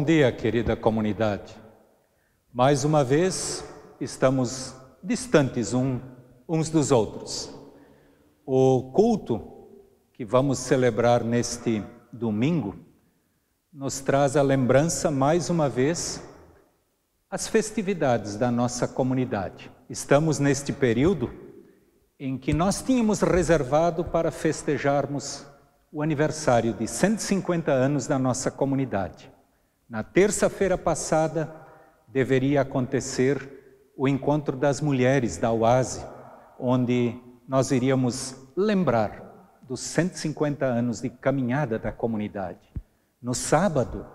Bom dia, querida comunidade. Mais uma vez estamos distantes um, uns dos outros. O culto que vamos celebrar neste domingo nos traz a lembrança, mais uma vez, as festividades da nossa comunidade. Estamos neste período em que nós tínhamos reservado para festejarmos o aniversário de 150 anos da nossa comunidade. Na terça-feira passada deveria acontecer o encontro das mulheres da UASE, onde nós iríamos lembrar dos 150 anos de caminhada da comunidade. No sábado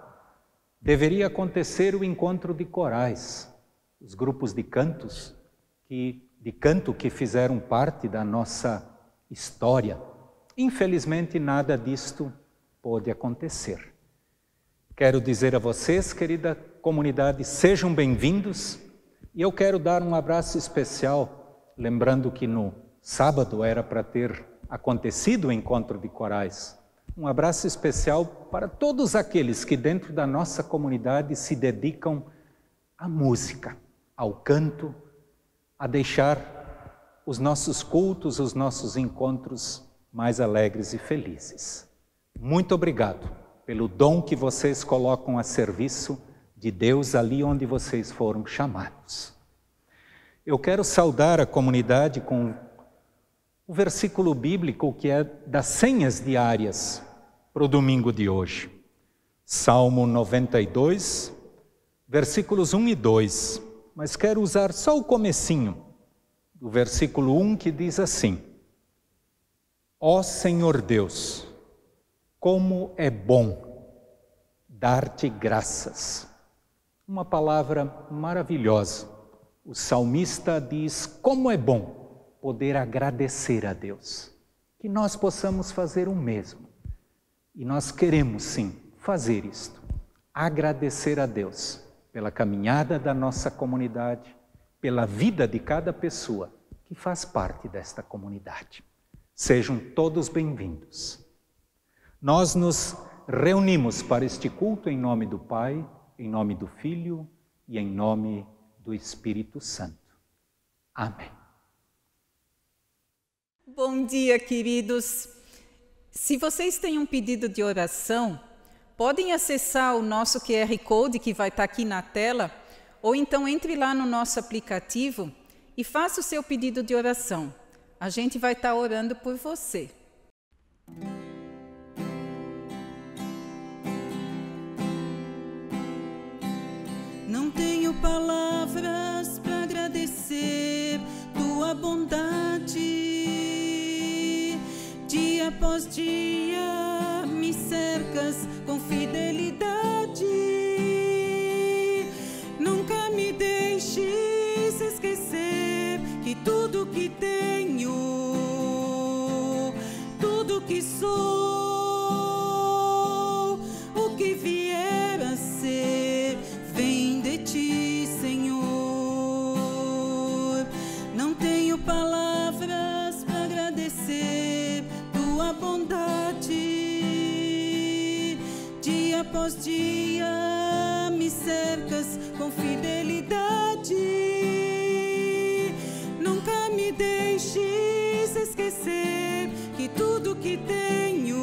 deveria acontecer o encontro de corais, os grupos de cantos que de canto que fizeram parte da nossa história. Infelizmente nada disto pôde acontecer. Quero dizer a vocês, querida comunidade, sejam bem-vindos e eu quero dar um abraço especial, lembrando que no sábado era para ter acontecido o encontro de corais. Um abraço especial para todos aqueles que dentro da nossa comunidade se dedicam à música, ao canto, a deixar os nossos cultos, os nossos encontros mais alegres e felizes. Muito obrigado pelo dom que vocês colocam a serviço de Deus ali onde vocês foram chamados. Eu quero saudar a comunidade com o versículo bíblico que é das senhas diárias para o domingo de hoje. Salmo 92, versículos 1 e 2. Mas quero usar só o comecinho do versículo 1 que diz assim: Ó Senhor Deus, como é bom dar-te graças. Uma palavra maravilhosa. O salmista diz: Como é bom poder agradecer a Deus. Que nós possamos fazer o mesmo. E nós queremos sim fazer isto. Agradecer a Deus pela caminhada da nossa comunidade, pela vida de cada pessoa que faz parte desta comunidade. Sejam todos bem-vindos. Nós nos reunimos para este culto em nome do Pai, em nome do Filho e em nome do Espírito Santo. Amém. Bom dia, queridos. Se vocês têm um pedido de oração, podem acessar o nosso QR Code que vai estar aqui na tela, ou então entre lá no nosso aplicativo e faça o seu pedido de oração. A gente vai estar orando por você. Tenho palavras para agradecer tua bondade. Dia após dia me cercas com fidelidade. Nunca me deixes esquecer que tudo que tenho, tudo que sou após dia me cercas com fidelidade. Nunca me deixes esquecer que tudo que tenho,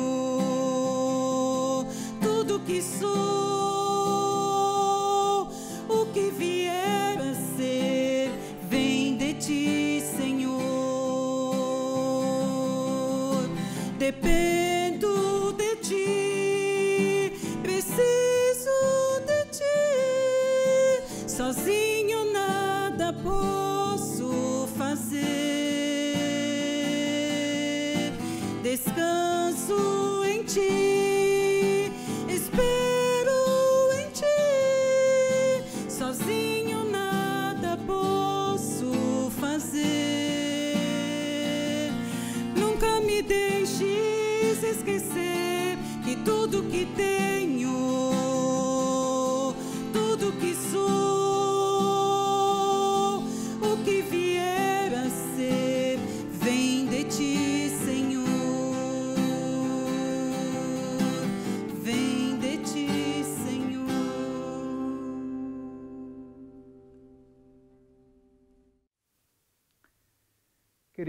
tudo que sou,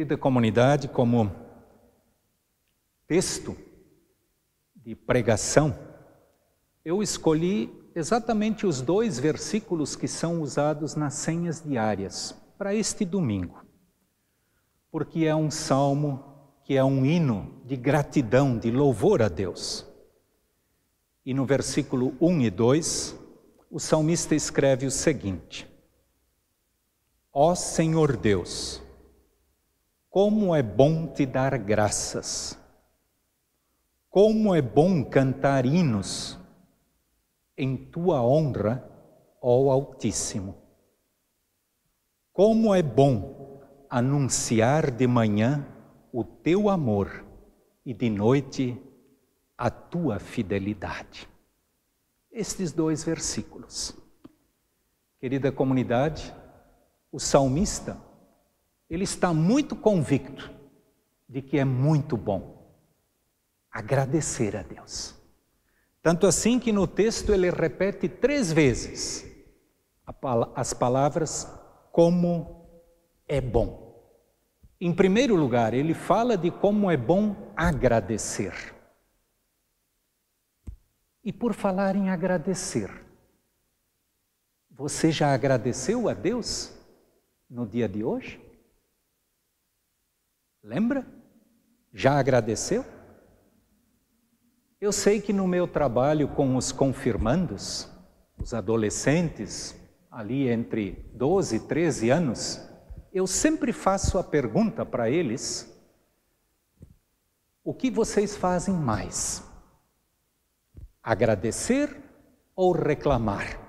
Querida comunidade, como texto de pregação, eu escolhi exatamente os dois versículos que são usados nas senhas diárias para este domingo, porque é um salmo que é um hino de gratidão, de louvor a Deus. E no versículo 1 e 2, o salmista escreve o seguinte: Ó Senhor Deus, como é bom te dar graças, como é bom cantar hinos em tua honra, ó Altíssimo. Como é bom anunciar de manhã o teu amor e de noite a tua fidelidade. Estes dois versículos. Querida comunidade, o salmista, ele está muito convicto de que é muito bom agradecer a Deus. Tanto assim que no texto ele repete três vezes as palavras como é bom. Em primeiro lugar, ele fala de como é bom agradecer. E por falar em agradecer, você já agradeceu a Deus no dia de hoje? Lembra? Já agradeceu? Eu sei que no meu trabalho com os confirmandos, os adolescentes, ali entre 12 e 13 anos, eu sempre faço a pergunta para eles: o que vocês fazem mais? Agradecer ou reclamar?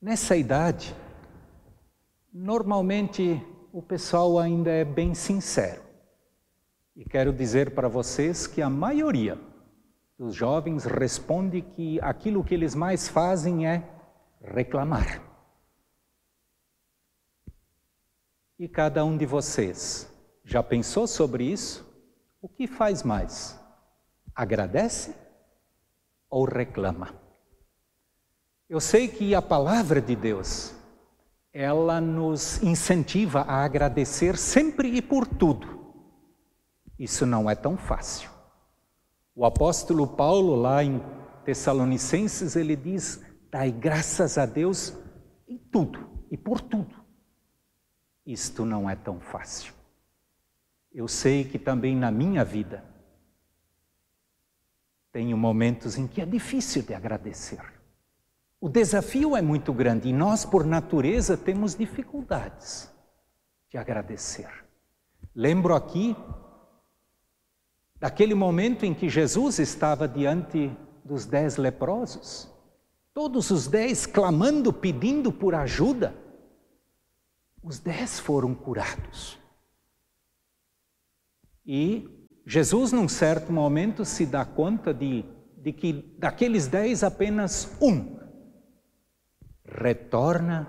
Nessa idade, normalmente o pessoal ainda é bem sincero. E quero dizer para vocês que a maioria dos jovens responde que aquilo que eles mais fazem é reclamar. E cada um de vocês já pensou sobre isso? O que faz mais? Agradece ou reclama? Eu sei que a palavra de Deus, ela nos incentiva a agradecer sempre e por tudo. Isso não é tão fácil. O apóstolo Paulo, lá em Tessalonicenses, ele diz: dai graças a Deus em tudo e por tudo. Isto não é tão fácil. Eu sei que também na minha vida tenho momentos em que é difícil de agradecer. O desafio é muito grande e nós, por natureza, temos dificuldades de agradecer. Lembro aqui daquele momento em que Jesus estava diante dos dez leprosos, todos os dez clamando, pedindo por ajuda os dez foram curados. E Jesus, num certo momento, se dá conta de, de que daqueles dez, apenas um retorna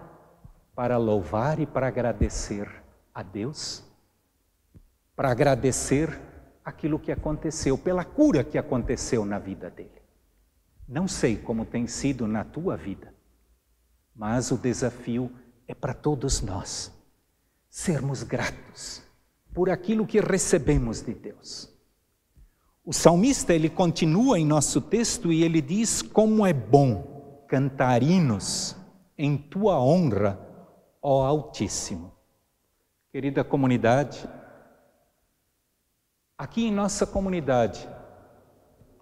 para louvar e para agradecer a Deus, para agradecer aquilo que aconteceu, pela cura que aconteceu na vida dele. Não sei como tem sido na tua vida, mas o desafio é para todos nós sermos gratos por aquilo que recebemos de Deus. O salmista ele continua em nosso texto e ele diz como é bom cantar hinos em tua honra, ó Altíssimo. Querida comunidade, aqui em nossa comunidade,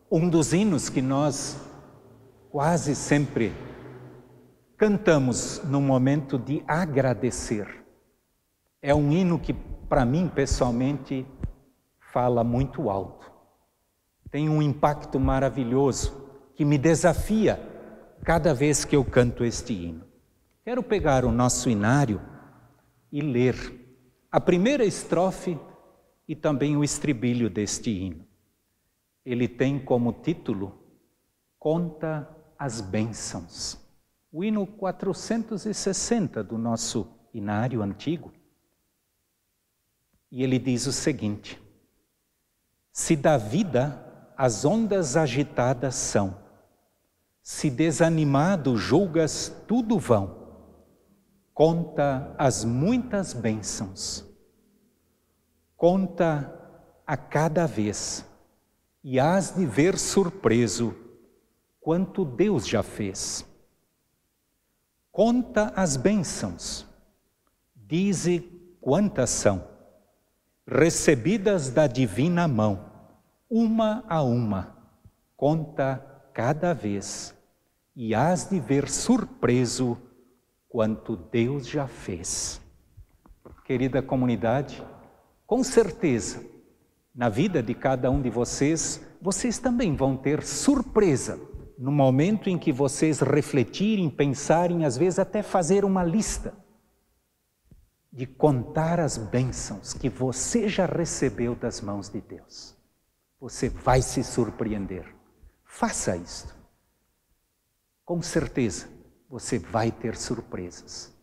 um dos hinos que nós quase sempre cantamos no momento de agradecer. É um hino que, para mim, pessoalmente, fala muito alto. Tem um impacto maravilhoso que me desafia cada vez que eu canto este hino. Quero pegar o nosso inário e ler a primeira estrofe e também o estribilho deste hino. Ele tem como título Conta as Bênçãos. O hino 460 do nosso inário antigo. E ele diz o seguinte: Se da vida as ondas agitadas são, se desanimado julgas tudo vão, conta as muitas bênçãos, conta a cada vez, e hás de ver surpreso quanto Deus já fez. Conta as bênçãos, dize quantas são, recebidas da divina mão, uma a uma, conta cada vez. E hás de ver surpreso quanto Deus já fez. Querida comunidade, com certeza, na vida de cada um de vocês, vocês também vão ter surpresa no momento em que vocês refletirem, pensarem, às vezes até fazer uma lista de contar as bênçãos que você já recebeu das mãos de Deus. Você vai se surpreender. Faça isto com certeza você vai ter surpresas.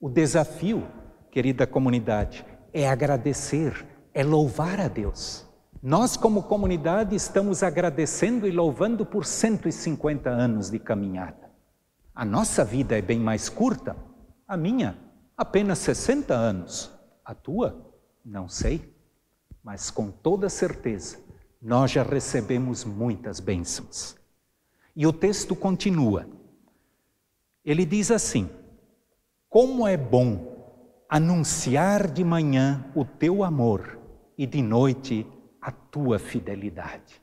O desafio, querida comunidade, é agradecer, é louvar a Deus. Nós, como comunidade, estamos agradecendo e louvando por 150 anos de caminhada. A nossa vida é bem mais curta, a minha, apenas 60 anos. A tua, não sei, mas com toda certeza, nós já recebemos muitas bênçãos. E o texto continua. Ele diz assim: Como é bom anunciar de manhã o teu amor e de noite a tua fidelidade.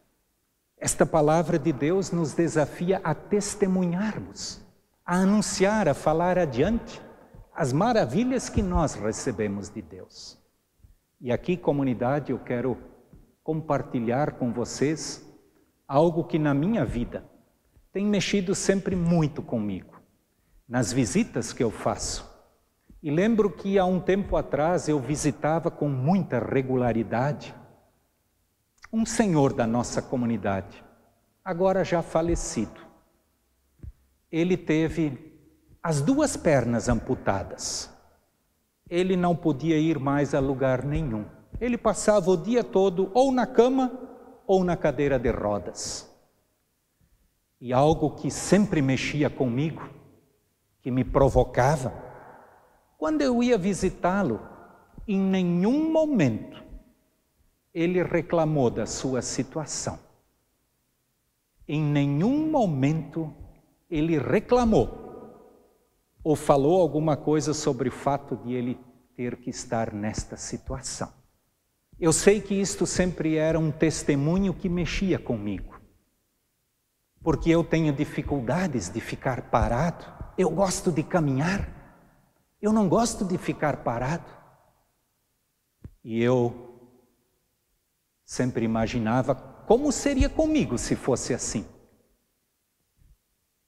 Esta palavra de Deus nos desafia a testemunharmos, a anunciar, a falar adiante as maravilhas que nós recebemos de Deus. E aqui, comunidade, eu quero compartilhar com vocês algo que na minha vida tem mexido sempre muito comigo, nas visitas que eu faço. E lembro que há um tempo atrás eu visitava com muita regularidade um senhor da nossa comunidade, agora já falecido. Ele teve as duas pernas amputadas. Ele não podia ir mais a lugar nenhum. Ele passava o dia todo ou na cama ou na cadeira de rodas. E algo que sempre mexia comigo, que me provocava, quando eu ia visitá-lo, em nenhum momento ele reclamou da sua situação. Em nenhum momento ele reclamou ou falou alguma coisa sobre o fato de ele ter que estar nesta situação. Eu sei que isto sempre era um testemunho que mexia comigo porque eu tenho dificuldades de ficar parado. Eu gosto de caminhar. Eu não gosto de ficar parado. E eu sempre imaginava como seria comigo se fosse assim.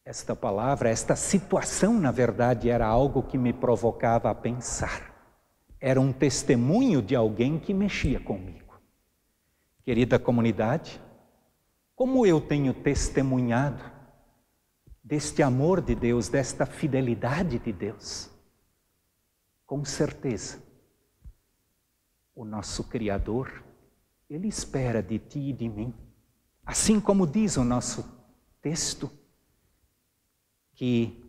Esta palavra, esta situação, na verdade, era algo que me provocava a pensar. Era um testemunho de alguém que mexia comigo. Querida comunidade, como eu tenho testemunhado deste amor de Deus, desta fidelidade de Deus? Com certeza, o nosso Criador, Ele espera de ti e de mim, assim como diz o nosso texto, que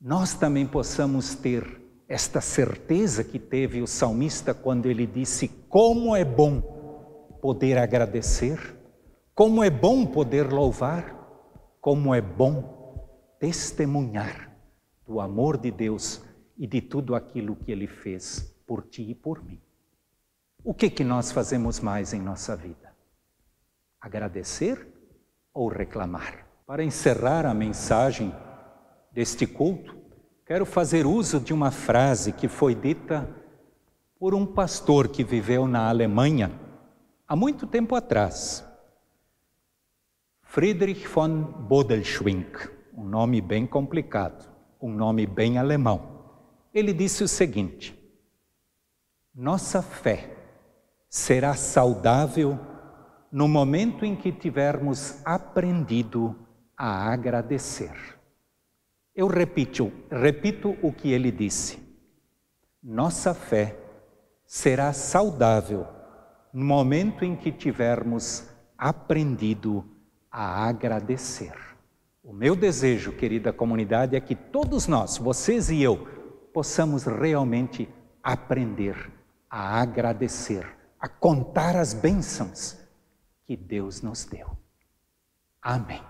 nós também possamos ter esta certeza que teve o salmista quando ele disse: Como é bom poder agradecer como é bom poder louvar, como é bom testemunhar do amor de Deus e de tudo aquilo que Ele fez por ti e por mim. O que que nós fazemos mais em nossa vida? Agradecer ou reclamar? Para encerrar a mensagem deste culto, quero fazer uso de uma frase que foi dita por um pastor que viveu na Alemanha há muito tempo atrás. Friedrich von Bodelschwingh, um nome bem complicado, um nome bem alemão. Ele disse o seguinte: Nossa fé será saudável no momento em que tivermos aprendido a agradecer. Eu repito, repito o que ele disse. Nossa fé será saudável no momento em que tivermos aprendido a agradecer. O meu desejo, querida comunidade, é que todos nós, vocês e eu, possamos realmente aprender a agradecer, a contar as bênçãos que Deus nos deu. Amém.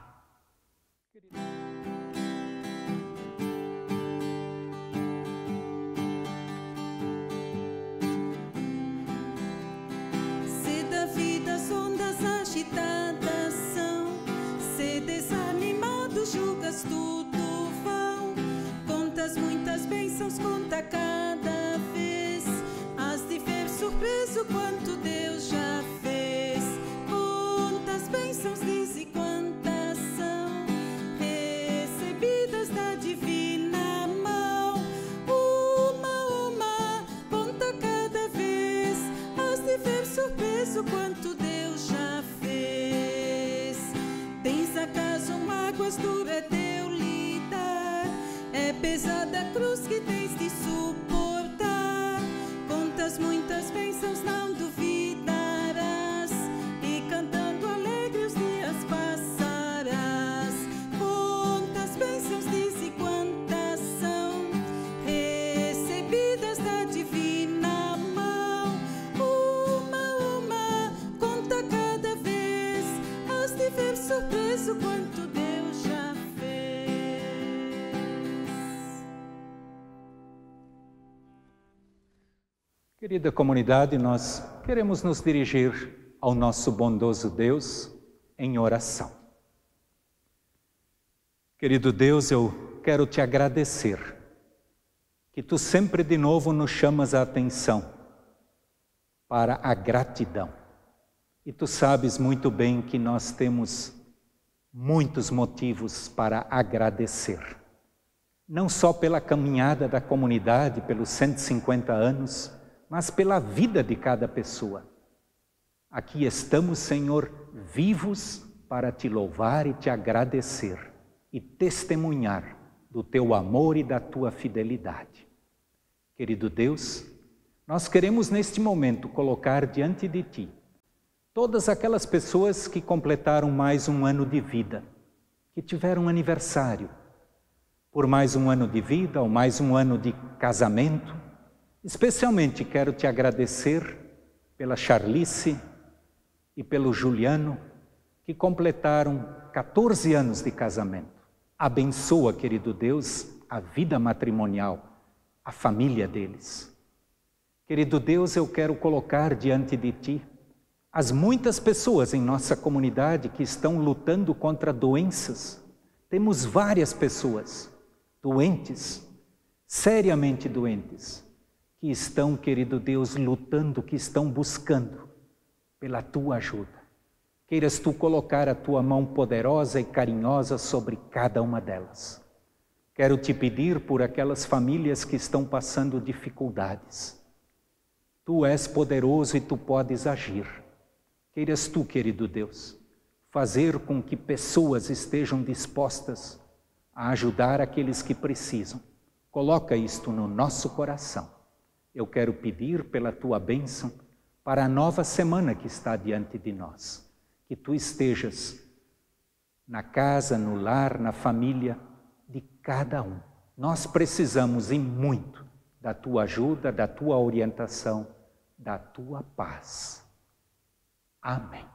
Querida comunidade, nós queremos nos dirigir ao nosso bondoso Deus em oração. Querido Deus, eu quero te agradecer que tu sempre de novo nos chamas a atenção para a gratidão. E tu sabes muito bem que nós temos muitos motivos para agradecer. Não só pela caminhada da comunidade, pelos 150 anos, mas pela vida de cada pessoa. Aqui estamos, Senhor, vivos para te louvar e te agradecer e testemunhar do teu amor e da tua fidelidade. Querido Deus, nós queremos neste momento colocar diante de ti todas aquelas pessoas que completaram mais um ano de vida, que tiveram aniversário, por mais um ano de vida ou mais um ano de casamento. Especialmente quero te agradecer pela Charlice e pelo Juliano, que completaram 14 anos de casamento. Abençoa, querido Deus, a vida matrimonial, a família deles. Querido Deus, eu quero colocar diante de ti as muitas pessoas em nossa comunidade que estão lutando contra doenças. Temos várias pessoas doentes, seriamente doentes, que estão, querido Deus, lutando, que estão buscando pela tua ajuda. Queiras tu colocar a tua mão poderosa e carinhosa sobre cada uma delas. Quero te pedir por aquelas famílias que estão passando dificuldades. Tu és poderoso e tu podes agir. Queiras tu, querido Deus, fazer com que pessoas estejam dispostas a ajudar aqueles que precisam. Coloca isto no nosso coração. Eu quero pedir pela tua bênção para a nova semana que está diante de nós. Que tu estejas na casa, no lar, na família de cada um. Nós precisamos e muito da tua ajuda, da tua orientação, da tua paz. Amém.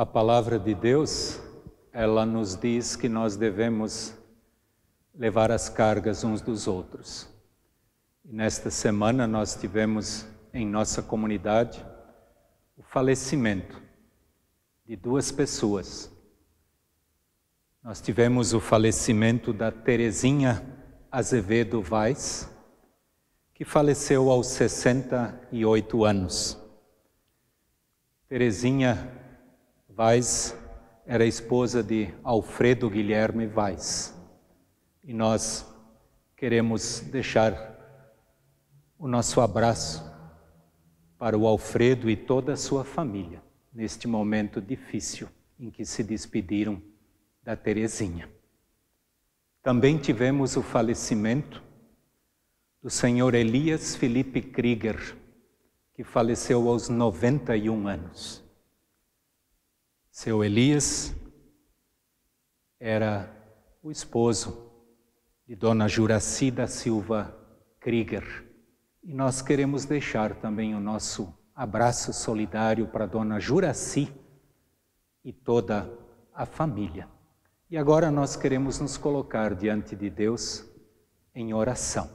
A palavra de Deus, ela nos diz que nós devemos levar as cargas uns dos outros. E nesta semana nós tivemos em nossa comunidade o falecimento de duas pessoas. Nós tivemos o falecimento da Terezinha Azevedo Vaz, que faleceu aos 68 anos. Terezinha Vaz era esposa de Alfredo Guilherme Vaz. E nós queremos deixar o nosso abraço para o Alfredo e toda a sua família neste momento difícil em que se despediram da Terezinha. Também tivemos o falecimento do senhor Elias Felipe Krieger, que faleceu aos 91 anos. Seu Elias era o esposo de Dona Juraci da Silva Krieger. E nós queremos deixar também o nosso abraço solidário para Dona Juraci e toda a família. E agora nós queremos nos colocar diante de Deus em oração.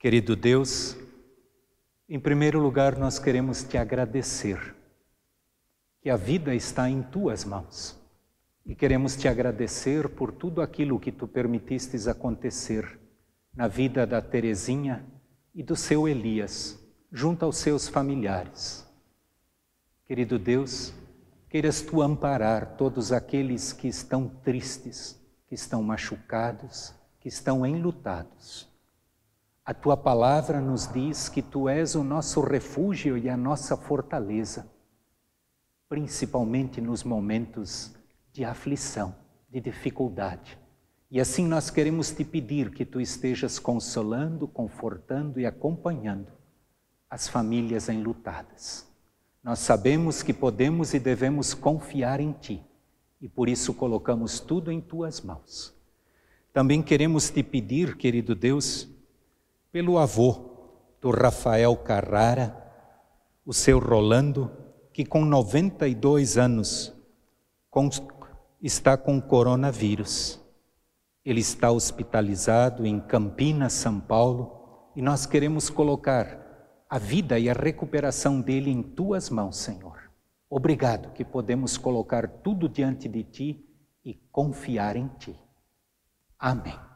Querido Deus, em primeiro lugar nós queremos te agradecer que a vida está em tuas mãos e queremos te agradecer por tudo aquilo que tu permitistes acontecer na vida da Terezinha e do seu Elias, junto aos seus familiares. Querido Deus, queiras tu amparar todos aqueles que estão tristes, que estão machucados, que estão enlutados. A tua palavra nos diz que tu és o nosso refúgio e a nossa fortaleza, principalmente nos momentos de aflição, de dificuldade. E assim nós queremos te pedir que tu estejas consolando, confortando e acompanhando as famílias enlutadas. Nós sabemos que podemos e devemos confiar em ti e por isso colocamos tudo em tuas mãos. Também queremos te pedir, querido Deus, pelo avô do Rafael Carrara, o seu Rolando, que com 92 anos está com coronavírus. Ele está hospitalizado em Campinas, São Paulo, e nós queremos colocar a vida e a recuperação dele em tuas mãos, Senhor. Obrigado que podemos colocar tudo diante de ti e confiar em ti. Amém.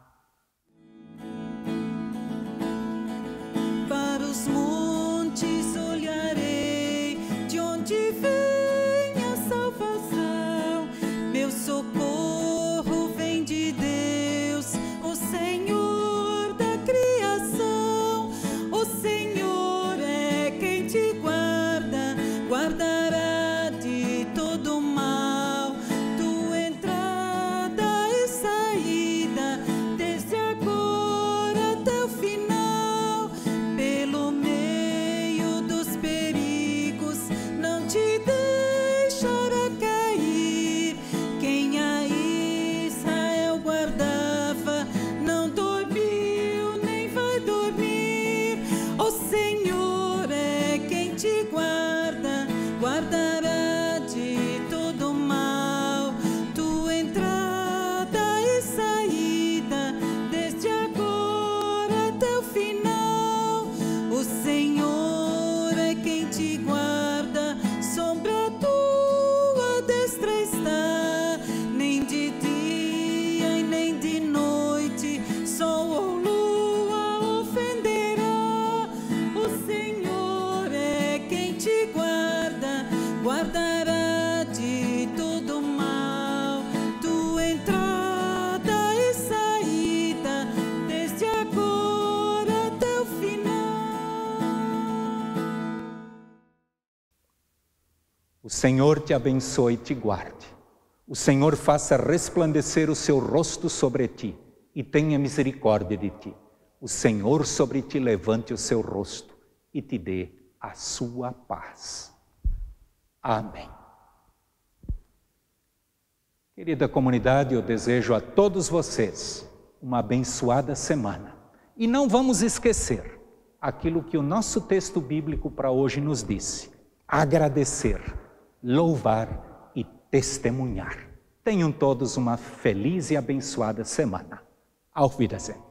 O Senhor te abençoe e te guarde. O Senhor faça resplandecer o seu rosto sobre ti e tenha misericórdia de ti. O Senhor sobre ti levante o seu rosto e te dê a sua paz. Amém. Querida comunidade, eu desejo a todos vocês uma abençoada semana. E não vamos esquecer aquilo que o nosso texto bíblico para hoje nos disse. agradecer, louvar e testemunhar. Tenham todos uma feliz e abençoada semana. Auf Wiedersehen.